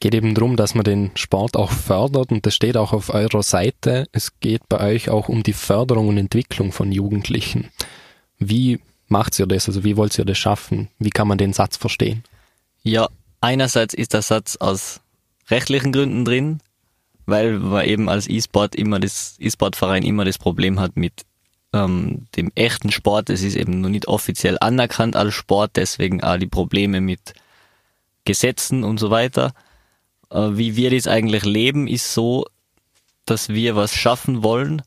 Geht eben darum, dass man den Sport auch fördert und das steht auch auf eurer Seite. Es geht bei euch auch um die Förderung und Entwicklung von Jugendlichen. Wie macht ihr das? Also wie wollt ihr das schaffen? Wie kann man den Satz verstehen? Ja, einerseits ist der Satz aus rechtlichen Gründen drin, weil man eben als E-Sport immer das E-Sport-Verein immer das Problem hat mit ähm, dem echten Sport. Es ist eben noch nicht offiziell anerkannt als Sport, deswegen auch die Probleme mit Gesetzen und so weiter. Äh, wie wir das eigentlich leben, ist so, dass wir was schaffen wollen,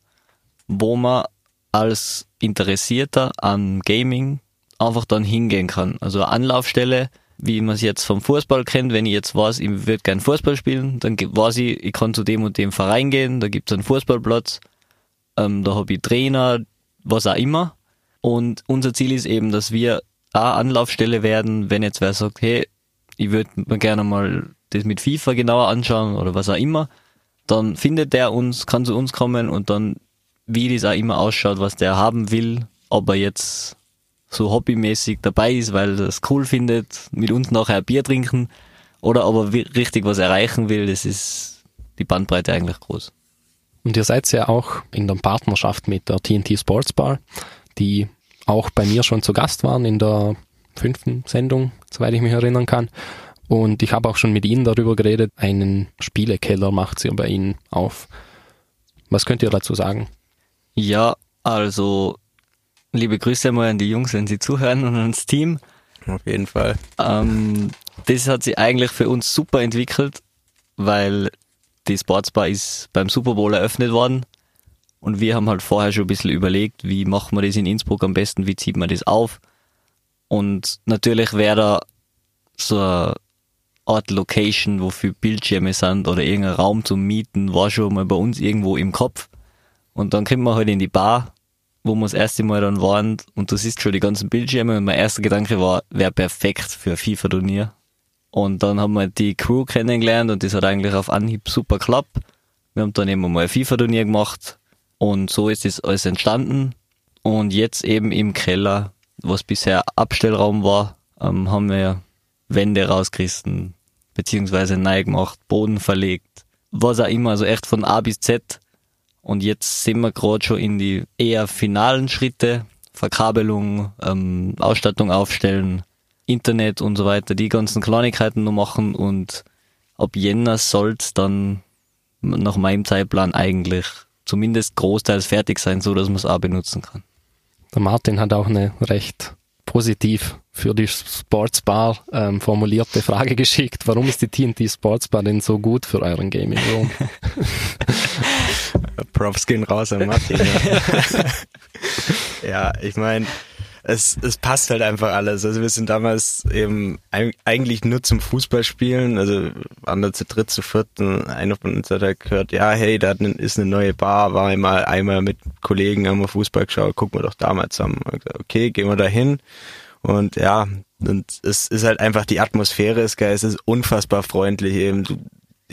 wo man als Interessierter an Gaming einfach dann hingehen kann. Also Anlaufstelle, wie man es jetzt vom Fußball kennt, wenn ich jetzt weiß, ich würde gern Fußball spielen, dann weiß ich, ich kann zu dem und dem Verein gehen, da gibt es einen Fußballplatz, ähm, da habe ich Trainer, was auch immer. Und unser Ziel ist eben, dass wir eine Anlaufstelle werden, wenn jetzt wer sagt, hey, ich würde mir gerne mal das mit FIFA genauer anschauen oder was auch immer, dann findet der uns, kann zu uns kommen und dann, wie das auch immer ausschaut, was der haben will, ob er jetzt so hobbymäßig dabei ist, weil er es cool findet, mit uns nachher ein Bier trinken oder aber richtig was erreichen will, das ist die Bandbreite eigentlich groß. Und ihr seid ja auch in der Partnerschaft mit der TNT Sports Bar, die auch bei mir schon zu Gast waren in der fünften Sendung, soweit ich mich erinnern kann. Und ich habe auch schon mit Ihnen darüber geredet, einen Spielekeller macht sie bei Ihnen auf. Was könnt ihr dazu sagen? Ja, also liebe Grüße mal an die Jungs, wenn sie zuhören und ans Team. Auf jeden Fall. Ähm, das hat sich eigentlich für uns super entwickelt, weil die Sportsbar ist beim Super Bowl eröffnet worden und wir haben halt vorher schon ein bisschen überlegt, wie machen wir das in Innsbruck am besten, wie zieht man das auf. Und natürlich wäre da so eine Art Location, wo viel Bildschirme sind oder irgendein Raum zum Mieten, war schon mal bei uns irgendwo im Kopf. Und dann kommt man halt in die Bar, wo wir das erste Mal dann waren und du siehst schon die ganzen Bildschirme und mein erster Gedanke war, wäre perfekt für ein FIFA-Turnier. Und dann haben wir die Crew kennengelernt und das hat eigentlich auf Anhieb super geklappt. Wir haben dann eben mal ein FIFA-Turnier gemacht und so ist das alles entstanden. Und jetzt eben im Keller, was bisher Abstellraum war, ähm, haben wir Wände rausgerissen, beziehungsweise neu gemacht, Boden verlegt, was auch immer, also echt von A bis Z. Und jetzt sind wir gerade schon in die eher finalen Schritte, Verkabelung, ähm, Ausstattung aufstellen, Internet und so weiter, die ganzen Kleinigkeiten noch machen und ab Jänner soll's dann nach meinem Zeitplan eigentlich zumindest großteils fertig sein, so dass man es auch benutzen kann. Der Martin hat auch eine recht positiv für die Sportsbar ähm, formulierte Frage geschickt. Warum ist die TNT Sportsbar denn so gut für euren Gaming Room? Props gehen raus an Martin. Ja, ja ich meine, es, es passt halt einfach alles. Also wir sind damals eben eigentlich nur zum Fußballspielen, also waren zu dritt, zu vierten, einer von uns hat halt gehört, ja, hey, da ist eine neue Bar, war einmal, einmal mit Kollegen, haben wir Fußball geschaut, gucken wir doch da mal zusammen. Gesagt, okay, gehen wir da hin. Und ja, und es ist halt einfach, die Atmosphäre ist geil, es ist unfassbar freundlich eben. Du,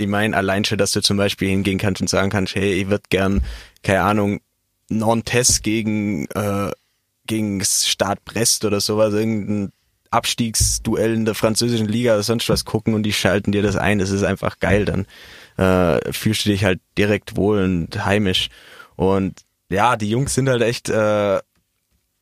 ich meine, allein schon, dass du zum Beispiel hingehen kannst und sagen kannst, hey, ich würde gern, keine Ahnung, Non-Test gegen äh, gegen Start Brest oder sowas, irgendein Abstiegsduell in der französischen Liga oder sonst was gucken und die schalten dir das ein. Das ist einfach geil. Dann äh, fühlst du dich halt direkt wohl und heimisch. Und ja, die Jungs sind halt echt äh,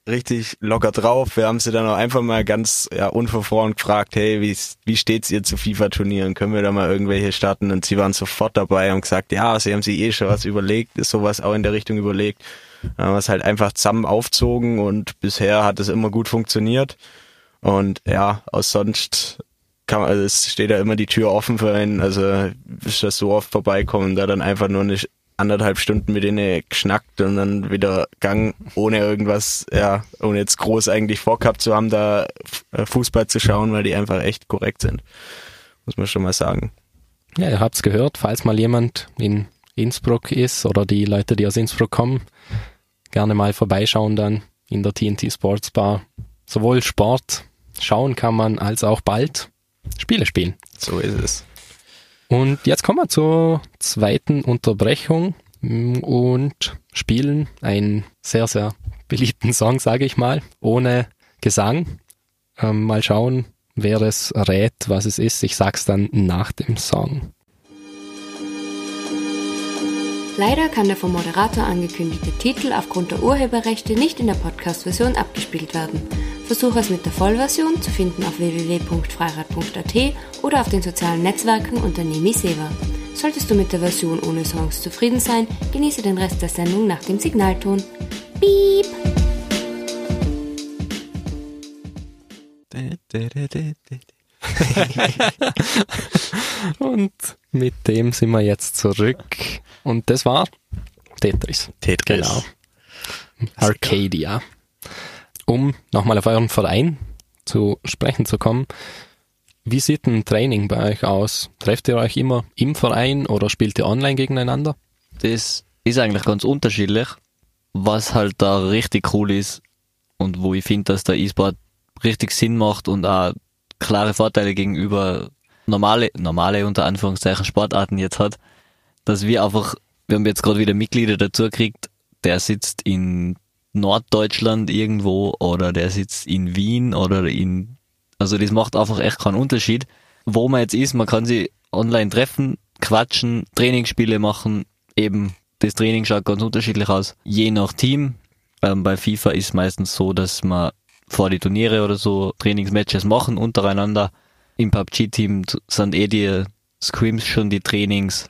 richtig locker drauf. Wir haben sie dann auch einfach mal ganz ja, unverfroren gefragt, hey, wie, wie steht's ihr zu FIFA-Turnieren? Können wir da mal irgendwelche starten? Und sie waren sofort dabei und gesagt, ja, sie haben sich eh schon was überlegt, ist sowas auch in der Richtung überlegt. Dann haben wir es halt einfach zusammen aufzogen und bisher hat es immer gut funktioniert. Und ja, aus sonst kann man, also es steht ja immer die Tür offen für einen, also ist das so oft vorbeikommen, da dann einfach nur eine anderthalb Stunden mit denen geschnackt und dann wieder Gang, ohne irgendwas, ja, ohne jetzt groß eigentlich vorgehabt zu haben, da äh, Fußball zu schauen, weil die einfach echt korrekt sind. Muss man schon mal sagen. Ja, ihr habt's gehört, falls mal jemand in Innsbruck ist oder die Leute, die aus Innsbruck kommen, gerne mal vorbeischauen dann in der TNT Sports Bar. Sowohl Sport schauen kann man als auch bald Spiele spielen. So ist es. Und jetzt kommen wir zur zweiten Unterbrechung und spielen einen sehr, sehr beliebten Song, sage ich mal, ohne Gesang. Ähm, mal schauen, wer es rät, was es ist. Ich sag's dann nach dem Song. Leider kann der vom Moderator angekündigte Titel aufgrund der Urheberrechte nicht in der Podcast-Version abgespielt werden. Versuche es mit der Vollversion zu finden auf www.freirad.at oder auf den sozialen Netzwerken unter Nemi Seva. Solltest du mit der Version ohne Songs zufrieden sein, genieße den Rest der Sendung nach dem Signalton. Piep! Und mit dem sind wir jetzt zurück. Und das war Tetris. Tetris. Genau. Arcadia. Um nochmal auf euren Verein zu sprechen zu kommen. Wie sieht ein Training bei euch aus? Trefft ihr euch immer im Verein oder spielt ihr online gegeneinander? Das ist eigentlich ganz unterschiedlich. Was halt da richtig cool ist und wo ich finde, dass der E-Sport richtig Sinn macht und auch klare Vorteile gegenüber normale, normale unter Anführungszeichen Sportarten jetzt hat, dass wir einfach, wir haben jetzt gerade wieder Mitglieder dazu gekriegt, der sitzt in Norddeutschland irgendwo oder der sitzt in Wien oder in, also das macht einfach echt keinen Unterschied, wo man jetzt ist, man kann sie online treffen, quatschen, Trainingsspiele machen, eben das Training schaut ganz unterschiedlich aus, je nach Team. Ähm, bei FIFA ist meistens so, dass man vor die Turniere oder so Trainingsmatches machen untereinander. Im PUBG-Team sind eh die Scrims schon die Trainings.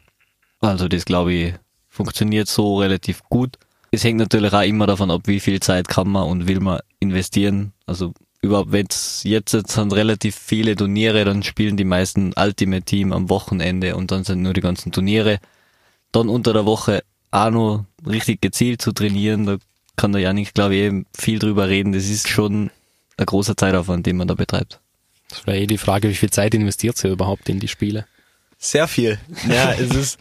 Also das glaube ich funktioniert so relativ gut. Es hängt natürlich auch immer davon ab, wie viel Zeit kann man und will man investieren. Also überhaupt, wenn es jetzt, jetzt sind relativ viele Turniere, dann spielen die meisten Ultimate Team am Wochenende und dann sind nur die ganzen Turniere. Dann unter der Woche auch noch richtig gezielt zu trainieren, da kann der Janik, glaube ich, eben viel drüber reden. Das ist schon ein großer Zeitaufwand, den man da betreibt. Das wäre eh die Frage, wie viel Zeit investiert ihr überhaupt in die Spiele? Sehr viel. Ja, es ist,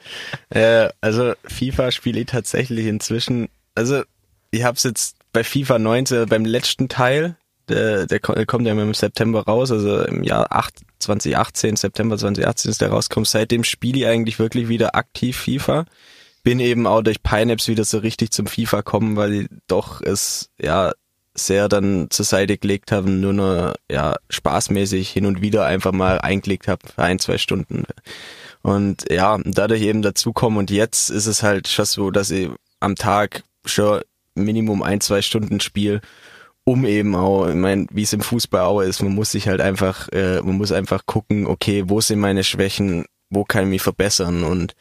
äh, also FIFA spiele ich tatsächlich inzwischen, also ich habe es jetzt bei FIFA 19, beim letzten Teil, der, der kommt ja im September raus, also im Jahr 8, 2018, September 2018 ist der rausgekommen. Seitdem spiele ich eigentlich wirklich wieder aktiv FIFA. Bin eben auch durch Pineapps wieder so richtig zum FIFA kommen, weil ich doch es ja sehr dann zur Seite gelegt haben, nur noch ja spaßmäßig hin und wieder einfach mal eingelegt habe ein, zwei Stunden. Und ja, dadurch eben dazukommen und jetzt ist es halt schon so, dass ich am Tag schon Minimum ein, zwei Stunden spiele, um eben auch, ich meine, wie es im Fußball auch ist, man muss sich halt einfach, äh, man muss einfach gucken, okay, wo sind meine Schwächen, wo kann ich mich verbessern und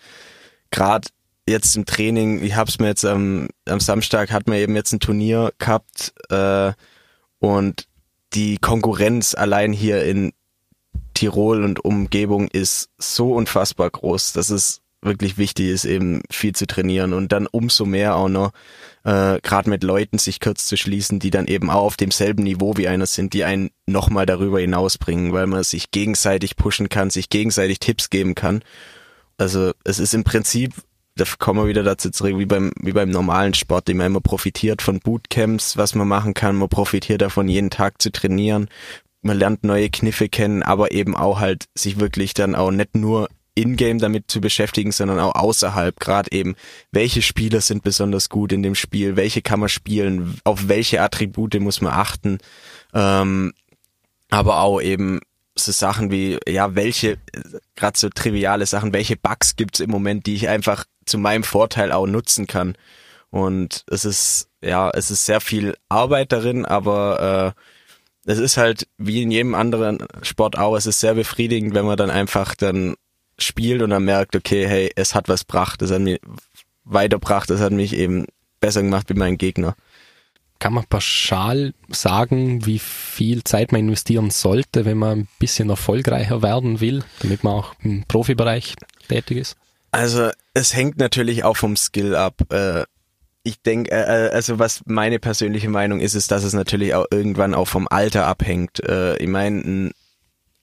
gerade jetzt im Training, ich hab's mir jetzt am, am Samstag, hat man eben jetzt ein Turnier gehabt äh, und die Konkurrenz allein hier in Tirol und Umgebung ist so unfassbar groß, dass es wirklich wichtig ist, eben viel zu trainieren und dann umso mehr auch noch äh, gerade mit Leuten sich kurz zu schließen, die dann eben auch auf demselben Niveau wie einer sind, die einen nochmal darüber hinausbringen, weil man sich gegenseitig pushen kann, sich gegenseitig Tipps geben kann. Also es ist im Prinzip da kommen wir wieder dazu zurück, wie beim, wie beim normalen Sport, immer man profitiert von Bootcamps, was man machen kann, man profitiert davon, jeden Tag zu trainieren, man lernt neue Kniffe kennen, aber eben auch halt sich wirklich dann auch nicht nur in-game damit zu beschäftigen, sondern auch außerhalb, gerade eben, welche Spieler sind besonders gut in dem Spiel, welche kann man spielen, auf welche Attribute muss man achten, ähm, aber auch eben so Sachen wie, ja, welche, gerade so triviale Sachen, welche Bugs gibt's im Moment, die ich einfach zu meinem Vorteil auch nutzen kann. Und es ist, ja, es ist sehr viel Arbeit darin, aber äh, es ist halt wie in jedem anderen Sport auch, es ist sehr befriedigend, wenn man dann einfach dann spielt und dann merkt, okay, hey, es hat was gebracht, es hat mich weitergebracht, es hat mich eben besser gemacht wie mein Gegner. Kann man pauschal sagen, wie viel Zeit man investieren sollte, wenn man ein bisschen erfolgreicher werden will, damit man auch im Profibereich tätig ist? Also es hängt natürlich auch vom Skill ab. Äh, ich denke, äh, also was meine persönliche Meinung ist, ist, dass es natürlich auch irgendwann auch vom Alter abhängt. Äh, ich meine, ein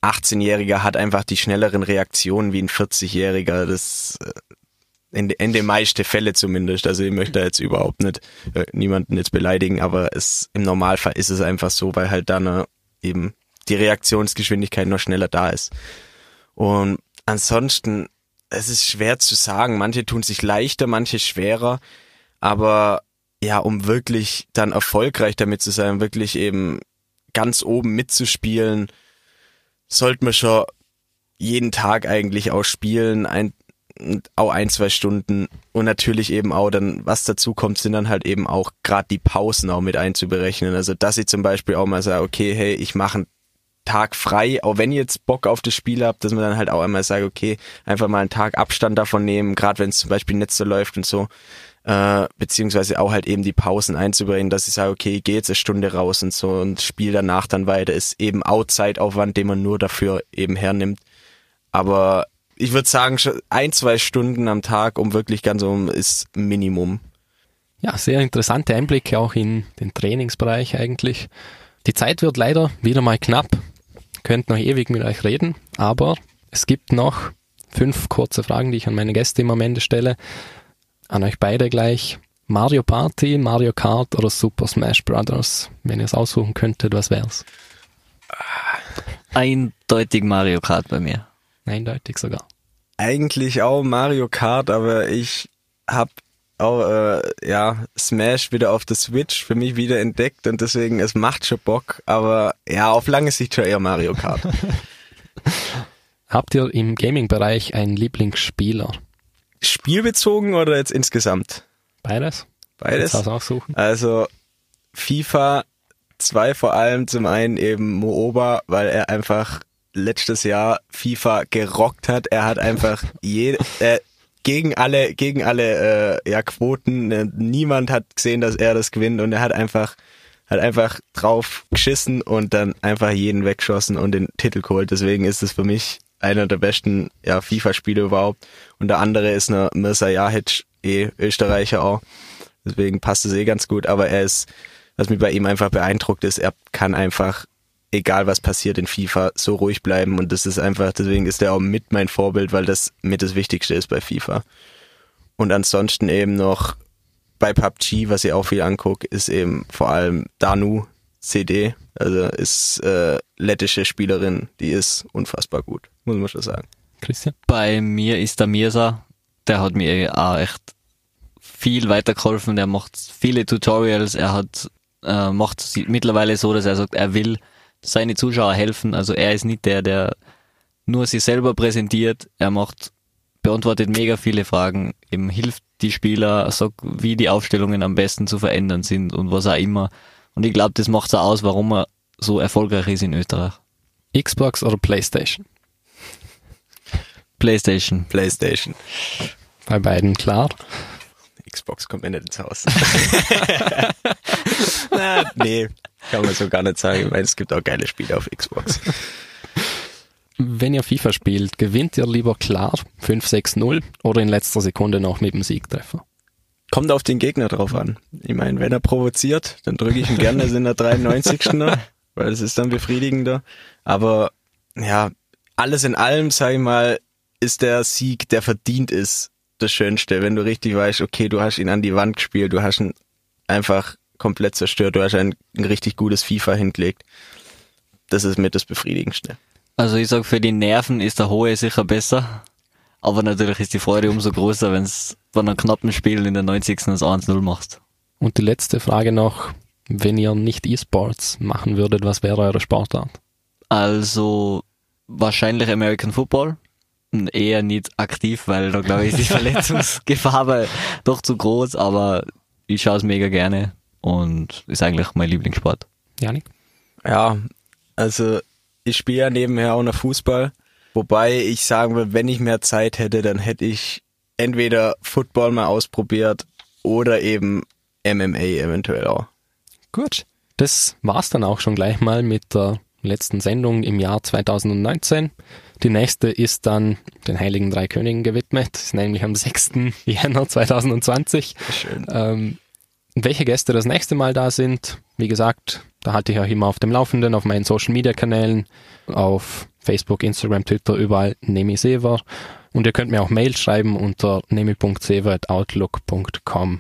18-Jähriger hat einfach die schnelleren Reaktionen wie ein 40-Jähriger. Das in, in den meisten Fällen zumindest. Also ich möchte jetzt überhaupt nicht äh, niemanden jetzt beleidigen, aber es im Normalfall ist es einfach so, weil halt dann äh, eben die Reaktionsgeschwindigkeit noch schneller da ist. Und ansonsten, es ist schwer zu sagen. Manche tun sich leichter, manche schwerer. Aber ja, um wirklich dann erfolgreich damit zu sein, wirklich eben ganz oben mitzuspielen, sollte man schon jeden Tag eigentlich auch spielen, ein, auch ein, zwei Stunden und natürlich eben auch dann, was dazu kommt, sind dann halt eben auch gerade die Pausen auch mit einzuberechnen. Also dass ich zum Beispiel auch mal sage, okay, hey, ich mache Tag frei, auch wenn ihr jetzt Bock auf das Spiel habt, dass man dann halt auch einmal sagt, okay, einfach mal einen Tag Abstand davon nehmen, gerade wenn es zum Beispiel nicht so läuft und so, äh, beziehungsweise auch halt eben die Pausen einzubringen, dass ich sage, okay, ich gehe jetzt eine Stunde raus und so und spiel danach dann weiter, ist eben auch Zeitaufwand, den man nur dafür eben hernimmt. Aber ich würde sagen, ein, zwei Stunden am Tag, um wirklich ganz um, ist Minimum. Ja, sehr interessante Einblicke auch in den Trainingsbereich eigentlich. Die Zeit wird leider wieder mal knapp. Könnt noch ewig mit euch reden, aber es gibt noch fünf kurze Fragen, die ich an meine Gäste im Moment stelle. An euch beide gleich. Mario Party, Mario Kart oder Super Smash Brothers? Wenn ihr es aussuchen könntet, was wär's? Eindeutig Mario Kart bei mir. Eindeutig sogar. Eigentlich auch Mario Kart, aber ich hab auch äh, ja Smash wieder auf der Switch für mich wieder entdeckt und deswegen es macht schon Bock, aber ja auf lange Sicht schon eher Mario Kart. Habt ihr im Gaming-Bereich einen Lieblingsspieler? Spielbezogen oder jetzt insgesamt? Beides? Beides. Du das aussuchen? Also FIFA 2 vor allem zum einen eben Mooba, weil er einfach letztes Jahr FIFA gerockt hat. Er hat einfach je, äh, gegen alle gegen alle äh, ja Quoten. Äh, niemand hat gesehen, dass er das gewinnt und er hat einfach hat einfach drauf geschissen und dann einfach jeden weggeschossen und den Titel geholt. Deswegen ist es für mich einer der besten ja, FIFA-Spiele überhaupt. Und der andere ist eine Mirza Jahic, eh Österreicher auch. Deswegen passt es eh ganz gut. Aber er ist, was mich bei ihm einfach beeindruckt ist, er kann einfach, egal was passiert in FIFA, so ruhig bleiben. Und das ist einfach, deswegen ist er auch mit mein Vorbild, weil das mit das Wichtigste ist bei FIFA. Und ansonsten eben noch bei PUBG, was ich auch viel angucke, ist eben vor allem Danu CD. Also ist äh, lettische Spielerin, die ist unfassbar gut, muss man schon sagen. Christian? Bei mir ist der Mirsa, der hat mir auch echt viel weitergeholfen. Der macht viele Tutorials. Er hat äh, macht es mittlerweile so, dass er sagt, er will seine Zuschauer helfen. Also er ist nicht der, der nur sich selber präsentiert. Er macht beantwortet mega viele Fragen, eben hilft die Spieler, sagt, wie die Aufstellungen am besten zu verändern sind und was auch immer. Und ich glaube, das macht so aus, warum er so erfolgreich ist in Österreich. Xbox oder Playstation? Playstation. Playstation. Bei beiden klar. Xbox kommt mir nicht ins Haus. Na, nee, kann man so gar nicht sagen. Ich meine, es gibt auch geile Spiele auf Xbox. Wenn ihr FIFA spielt, gewinnt ihr lieber klar 5-6-0 oder in letzter Sekunde noch mit dem Siegtreffer? Kommt auf den Gegner drauf an. Ich meine, wenn er provoziert, dann drücke ich ihn gerne in der 93. noch, weil es ist dann befriedigender. Aber ja, alles in allem, sag ich mal, ist der Sieg, der verdient ist, das Schönste. Wenn du richtig weißt, okay, du hast ihn an die Wand gespielt, du hast ihn einfach komplett zerstört, du hast ein, ein richtig gutes FIFA hingelegt. Das ist mit das Befriedigendste. Also ich sag, für die Nerven ist der Hohe sicher besser. Aber natürlich ist die Freude umso größer, wenn es bei einem knappen Spiel in der 90. das 1-0 machst. Und die letzte Frage noch, wenn ihr nicht E-Sports machen würdet, was wäre eure Sportart? Also wahrscheinlich American Football. Eher nicht aktiv, weil da glaube ich die Verletzungsgefahr doch zu groß, aber ich schaue es mega gerne und ist eigentlich mein Lieblingssport. Janik? Ja, also ich spiele ja nebenher auch noch Fußball, wobei ich sagen will, wenn ich mehr Zeit hätte, dann hätte ich entweder Football mal ausprobiert oder eben MMA eventuell auch. Gut. Das war's dann auch schon gleich mal mit der letzten Sendung im Jahr 2019. Die nächste ist dann den Heiligen Drei Königen gewidmet, ist nämlich am 6. Jänner 2020. Schön. Ähm, welche Gäste das nächste Mal da sind, wie gesagt, da halte ich euch immer auf dem Laufenden, auf meinen Social Media Kanälen, auf Facebook, Instagram, Twitter, überall Nemi Sever. Und ihr könnt mir auch Mail schreiben unter nemi.sever.outlook.com.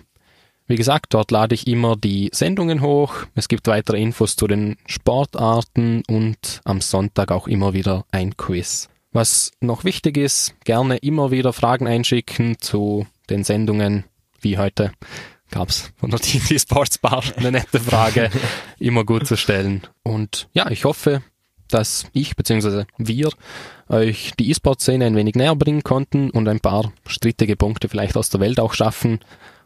Wie gesagt, dort lade ich immer die Sendungen hoch. Es gibt weitere Infos zu den Sportarten und am Sonntag auch immer wieder ein Quiz. Was noch wichtig ist, gerne immer wieder Fragen einschicken zu den Sendungen, wie heute gab's von der TNT Sports Bar eine nette Frage, immer gut zu stellen. Und ja, ich hoffe, dass ich bzw. wir euch die E-Sport-Szene ein wenig näher bringen konnten und ein paar strittige Punkte vielleicht aus der Welt auch schaffen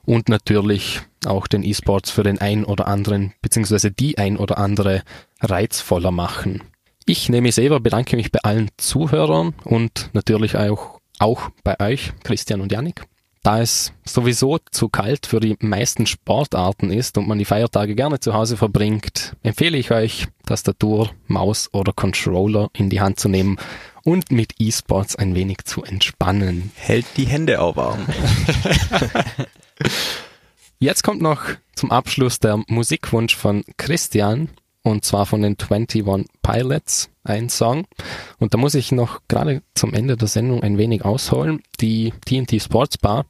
und natürlich auch den E-Sports für den ein oder anderen bzw. die ein oder andere reizvoller machen. Ich nehme selber, bedanke mich bei allen Zuhörern und natürlich auch, auch bei euch, Christian und Yannick. Da es sowieso zu kalt für die meisten Sportarten ist und man die Feiertage gerne zu Hause verbringt, empfehle ich euch, Tastatur, Maus oder Controller in die Hand zu nehmen und mit E-Sports ein wenig zu entspannen. Hält die Hände auch warm. Jetzt kommt noch zum Abschluss der Musikwunsch von Christian und zwar von den 21 Pilots ein Song. Und da muss ich noch gerade zum Ende der Sendung ein wenig ausholen. Die TNT Sports Bar,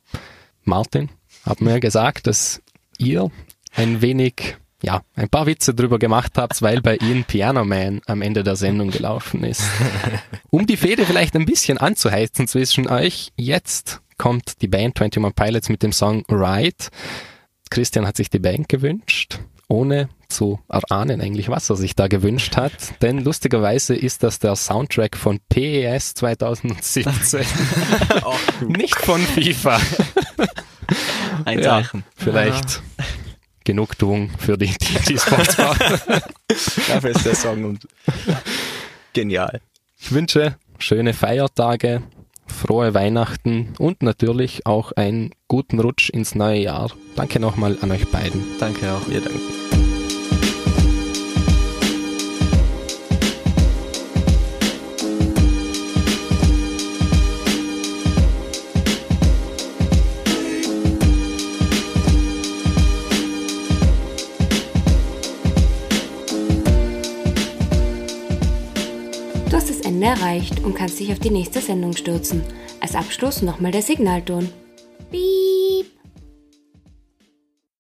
Martin, hat mir gesagt, dass ihr ein wenig, ja, ein paar Witze drüber gemacht habt, weil bei ihnen Piano Man am Ende der Sendung gelaufen ist. Um die Fehde vielleicht ein bisschen anzuheizen zwischen euch, jetzt kommt die Band 21 Pilots mit dem Song Ride. Christian hat sich die Band gewünscht ohne zu erahnen eigentlich, was er sich da gewünscht hat. Denn lustigerweise ist das der Soundtrack von PES 2017. Nicht von FIFA. Ein Ja, Zeichen. vielleicht Genugtuung für die, die, die Sportsbar. Dafür ist der Song und genial. Ich wünsche schöne Feiertage, frohe Weihnachten und natürlich auch einen guten Rutsch ins neue Jahr. Danke nochmal an euch beiden. Danke auch. Wir danken. Ende erreicht und kannst dich auf die nächste Sendung stürzen. Als Abschluss nochmal der Signalton. Piep.